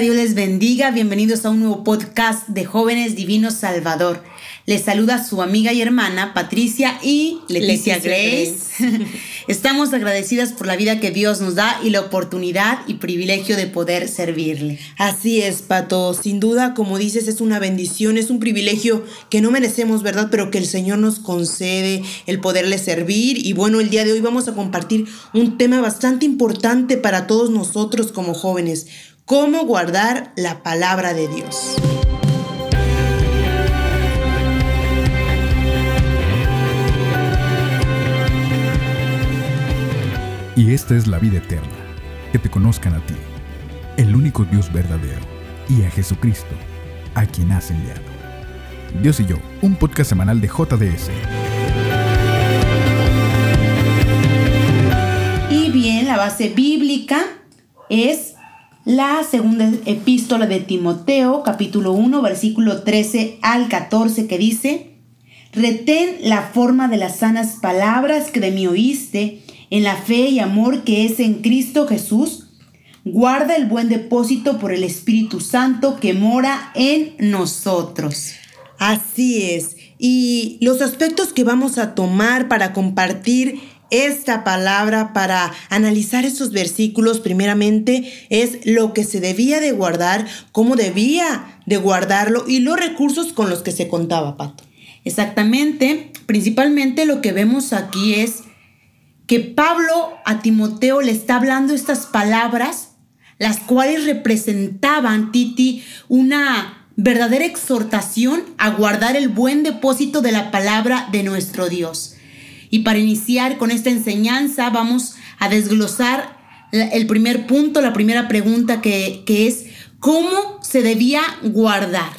Dios les bendiga, bienvenidos a un nuevo podcast de Jóvenes Divinos Salvador. Les saluda su amiga y hermana Patricia y Leticia, Grace. Estamos agradecidas por la vida que Dios nos da y la oportunidad y privilegio de poder servirle. Así es, Pato. Sin duda, como dices, es una bendición, es un privilegio que no merecemos, ¿verdad? Pero que el Señor nos concede el poderle servir. Y bueno, el día de hoy vamos a compartir un tema bastante importante para todos nosotros como jóvenes cómo guardar la palabra de Dios. Y esta es la vida eterna, que te conozcan a ti, el único Dios verdadero, y a Jesucristo, a quien has enviado. Dios y yo, un podcast semanal de JDS. Y bien, la base bíblica es la segunda epístola de Timoteo, capítulo 1, versículo 13 al 14, que dice, Retén la forma de las sanas palabras que de mí oíste, en la fe y amor que es en Cristo Jesús. Guarda el buen depósito por el Espíritu Santo que mora en nosotros. Así es. Y los aspectos que vamos a tomar para compartir esta palabra para analizar estos versículos primeramente es lo que se debía de guardar, cómo debía de guardarlo y los recursos con los que se contaba, Pato. Exactamente, principalmente lo que vemos aquí es que Pablo a Timoteo le está hablando estas palabras, las cuales representaban, Titi, una verdadera exhortación a guardar el buen depósito de la palabra de nuestro Dios. Y para iniciar con esta enseñanza vamos a desglosar el primer punto, la primera pregunta que, que es, ¿cómo se debía guardar?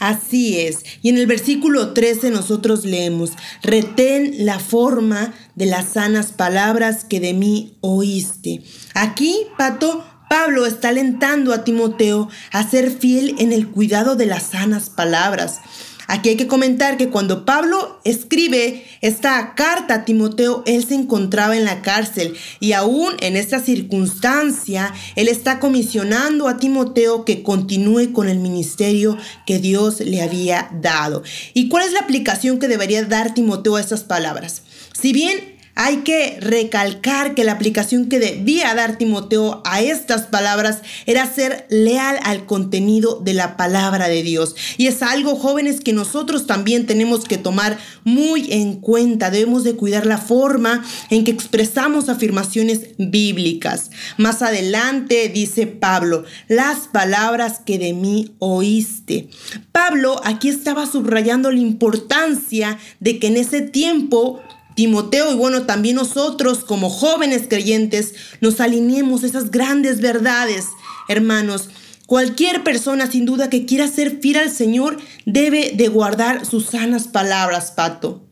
Así es. Y en el versículo 13 nosotros leemos, retén la forma de las sanas palabras que de mí oíste. Aquí, Pato, Pablo está alentando a Timoteo a ser fiel en el cuidado de las sanas palabras. Aquí hay que comentar que cuando Pablo escribe esta carta a Timoteo, él se encontraba en la cárcel y aún en esta circunstancia, él está comisionando a Timoteo que continúe con el ministerio que Dios le había dado. ¿Y cuál es la aplicación que debería dar Timoteo a estas palabras? Si bien hay que recalcar que la aplicación que debía dar Timoteo a estas palabras era ser leal al contenido de la palabra de Dios. Y es algo, jóvenes, que nosotros también tenemos que tomar muy en cuenta. Debemos de cuidar la forma en que expresamos afirmaciones bíblicas. Más adelante dice Pablo, las palabras que de mí oíste. Pablo aquí estaba subrayando la importancia de que en ese tiempo Timoteo y bueno, también nosotros como jóvenes creyentes nos alineemos esas grandes verdades, hermanos. Cualquier persona sin duda que quiera ser fiel al Señor debe de guardar sus sanas palabras, Pato.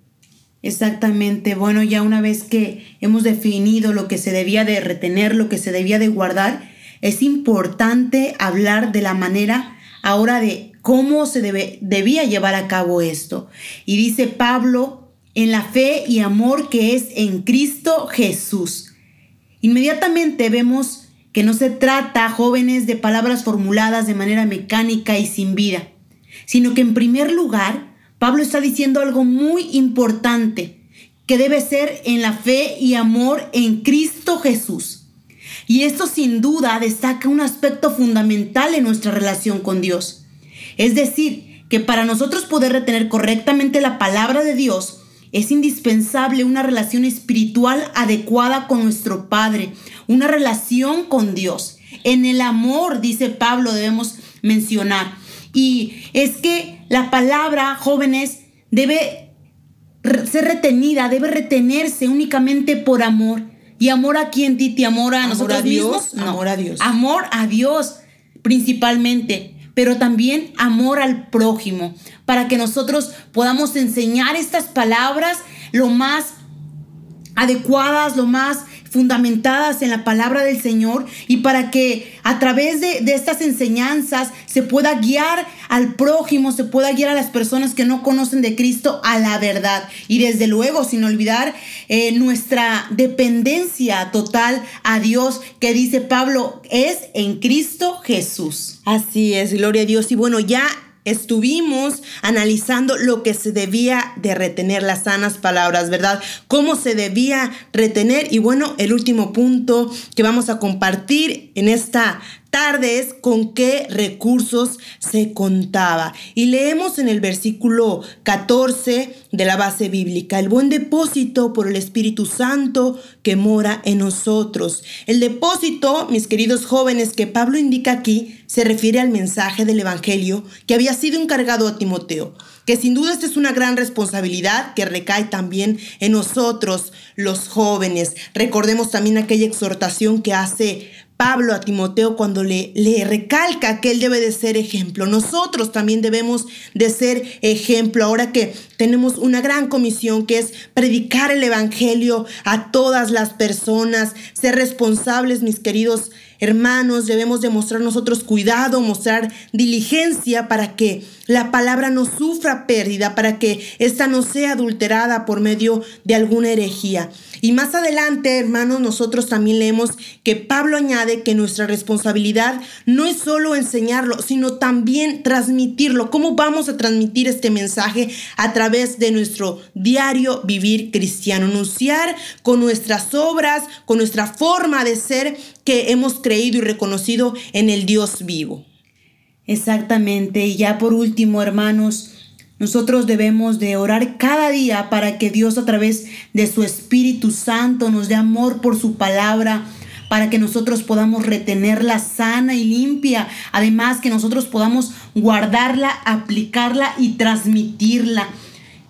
Exactamente. Bueno, ya una vez que hemos definido lo que se debía de retener, lo que se debía de guardar, es importante hablar de la manera ahora de cómo se debe, debía llevar a cabo esto. Y dice Pablo en la fe y amor que es en Cristo Jesús. Inmediatamente vemos que no se trata, jóvenes, de palabras formuladas de manera mecánica y sin vida, sino que en primer lugar, Pablo está diciendo algo muy importante, que debe ser en la fe y amor en Cristo Jesús. Y esto sin duda destaca un aspecto fundamental en nuestra relación con Dios. Es decir, que para nosotros poder retener correctamente la palabra de Dios, es indispensable una relación espiritual adecuada con nuestro Padre, una relación con Dios. En el amor, dice Pablo, debemos mencionar. Y es que la palabra, jóvenes, debe ser retenida, debe retenerse únicamente por amor. ¿Y amor a quién, Titi? ¿Amor a nosotros a Dios? Amor a Dios. Amor a Dios, principalmente pero también amor al prójimo, para que nosotros podamos enseñar estas palabras lo más adecuadas, lo más fundamentadas en la palabra del Señor y para que a través de, estas enseñanzas se pueda guiar al prójimo, se pueda guiar a las personas que no conocen de Cristo a la verdad. Y desde luego, sin olvidar eh, nuestra dependencia total a Dios, que dice Pablo, es en Cristo Jesús. Así es, gloria a Dios. Y bueno, ya estuvimos analizando lo que se debía de retener, las sanas palabras, ¿verdad? Cómo se debía retener. Y bueno, el último punto que vamos a compartir en esta tarde es con qué recursos se contaba. Y leemos en el versículo 14 de la base bíblica, el buen depósito por el Espíritu Santo que mora en nosotros. El depósito, mis queridos jóvenes, que Pablo indica aquí, se refiere al mensaje del Evangelio que había sido encargado a Timoteo, que sin duda esta es una gran responsabilidad que recae también en nosotros, los jóvenes. Recordemos también aquella exhortación que hace Pablo a Timoteo cuando le, le recalca que él debe de ser ejemplo. Nosotros también debemos de ser ejemplo ahora que tenemos una gran comisión que es predicar el Evangelio a todas las personas, ser responsables, mis queridos hermanos, debemos demostrar nosotros cuidado, mostrar diligencia para que la palabra no sufra pérdida, para que ésta no sea adulterada por medio de alguna herejía. Y más adelante, hermanos, nosotros también leemos que Pablo añade que nuestra responsabilidad no es solo enseñarlo, sino también transmitirlo. ¿Cómo vamos a transmitir este mensaje a través de nuestro diario vivir cristiano? Anunciar con nuestras obras, con nuestra forma de ser hemos creído y reconocido en el Dios vivo. Exactamente. Y ya por último, hermanos, nosotros debemos de orar cada día para que Dios a través de su Espíritu Santo nos dé amor por su palabra, para que nosotros podamos retenerla sana y limpia. Además, que nosotros podamos guardarla, aplicarla y transmitirla.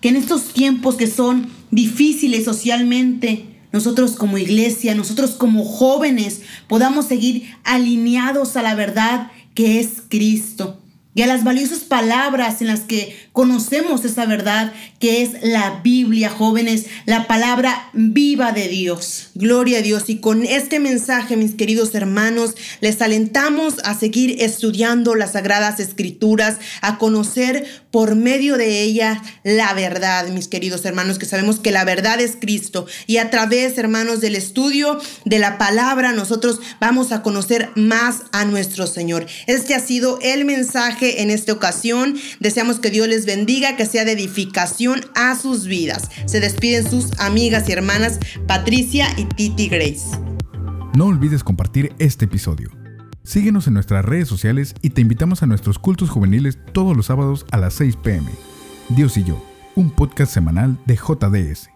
Que en estos tiempos que son difíciles socialmente, nosotros como iglesia, nosotros como jóvenes, podamos seguir alineados a la verdad que es Cristo. Y a las valiosas palabras en las que conocemos esa verdad que es la Biblia, jóvenes, la palabra viva de Dios. Gloria a Dios. Y con este mensaje, mis queridos hermanos, les alentamos a seguir estudiando las sagradas escrituras, a conocer por medio de ella la verdad, mis queridos hermanos, que sabemos que la verdad es Cristo. Y a través, hermanos, del estudio de la palabra, nosotros vamos a conocer más a nuestro Señor. Este ha sido el mensaje en esta ocasión. Deseamos que Dios bendiga, que sea de edificación a sus vidas. Se despiden sus amigas y hermanas Patricia y Titi Grace. No olvides compartir este episodio. Síguenos en nuestras redes sociales y te invitamos a nuestros cultos juveniles todos los sábados a las 6 pm. Dios y yo, un podcast semanal de JDS.